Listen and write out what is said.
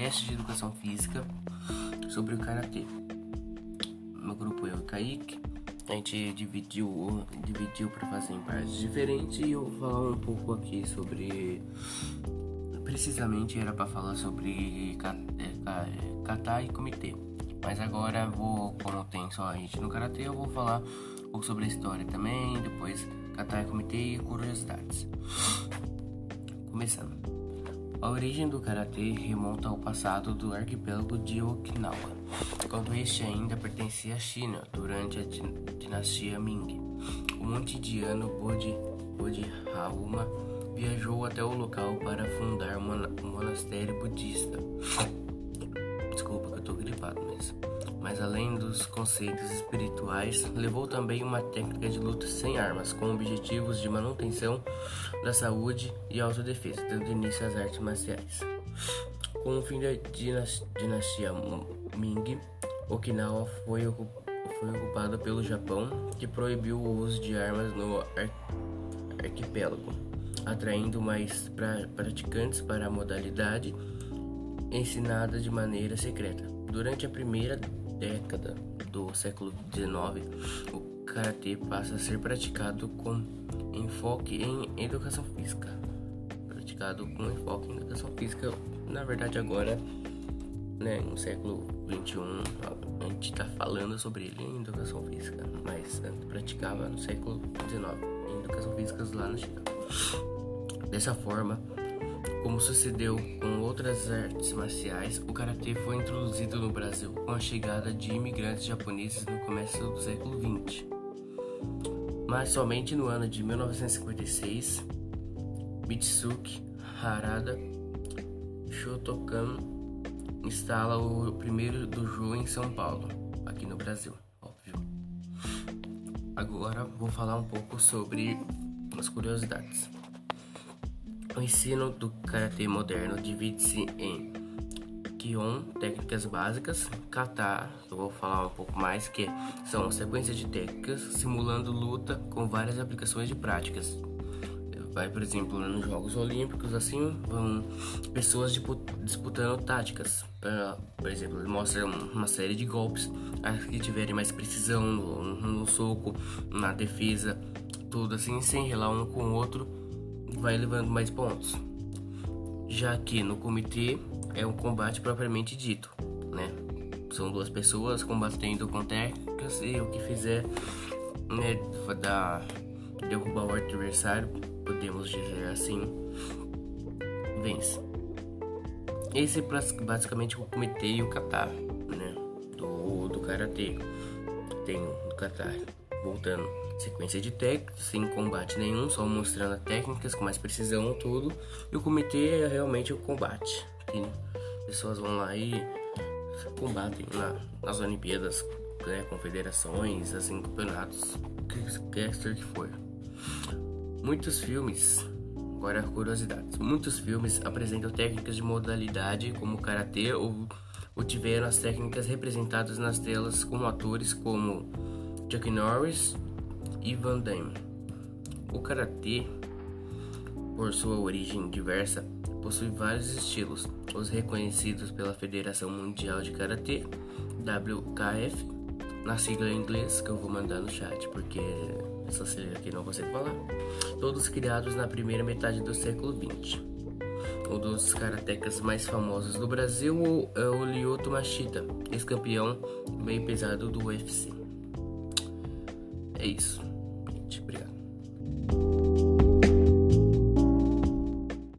podcast de educação física sobre o karatê. Meu grupo eu e Kaique, a gente dividiu, dividiu para fazer em partes diferentes e eu vou falar um pouco aqui sobre. Precisamente era para falar sobre é, kata e comitê, mas agora vou, como tem só a gente no karatê, eu vou falar um pouco sobre a história também, depois kata e comitê e curiosidades. Começando. A origem do karatê remonta ao passado do arquipélago de Okinawa, quando este ainda pertencia à China durante a dinastia Ming. O monte-indiano Bodhi, Bodhidharma viajou até o local para fundar um monastério budista. Desculpa que eu tô gripado mesmo mas além dos conceitos espirituais, levou também uma técnica de luta sem armas, com objetivos de manutenção da saúde e autodefesa, dando início às artes marciais. Com o fim da dinastia Ming, Okinawa foi, ocupada pelo Japão, que proibiu o uso de armas no arquipélago, atraindo mais pra praticantes para a modalidade ensinada de maneira secreta. Durante a primeira década do século XIX, o karatê passa a ser praticado com enfoque em educação física. Praticado com enfoque em educação física, na verdade agora, né, no século XXI, a gente está falando sobre ele em educação física, mas praticava no século XIX em educação física lá na China. Dessa forma, como sucedeu com outras artes marciais, o karatê foi introduzido no Brasil com a chegada de imigrantes japoneses no começo do século XX. Mas somente no ano de 1956, Mitsuki Harada Shotokan instala o primeiro dojo em São Paulo, aqui no Brasil, óbvio. Agora vou falar um pouco sobre as curiosidades. O ensino do karatê moderno divide-se em Kion, técnicas básicas, Kata, eu vou falar um pouco mais, que são sequências de técnicas simulando luta com várias aplicações de práticas. Vai, por exemplo, nos Jogos Olímpicos, assim, vão pessoas disputando táticas. Por exemplo, mostra uma série de golpes, as que tiverem mais precisão no, no soco, na defesa, tudo assim, sem relar um com o outro vai levando mais pontos. Já que no comitê é um combate propriamente dito, né? São duas pessoas combatendo com técnicas e o que fizer né, dar, derrubar o adversário, podemos dizer assim, vence. Esse é basicamente o comitê e o kata, né? Do, do karatê. Tem o kata voltando sequência de técnicas sem combate nenhum, só mostrando técnicas com mais precisão tudo. E o comitê é realmente o combate. Pessoas vão lá e combatem na, nas Olimpíadas, né, confederações, assim, campeonatos, quer que for. Muitos filmes, agora curiosidades, muitos filmes apresentam técnicas de modalidade como karatê ou, ou tiveram as técnicas representadas nas telas com atores como Chuck Norris, e Van Damme. O karatê, por sua origem diversa, possui vários estilos, os reconhecidos pela Federação Mundial de Karatê, WKF, na sigla em inglês que eu vou mandar no chat, porque essa sigla aqui não consigo falar. Todos criados na primeira metade do século XX. Um dos karatecas mais famosos do Brasil é o Lyoto Machida, ex-campeão meio pesado do UFC. É isso. Obrigado.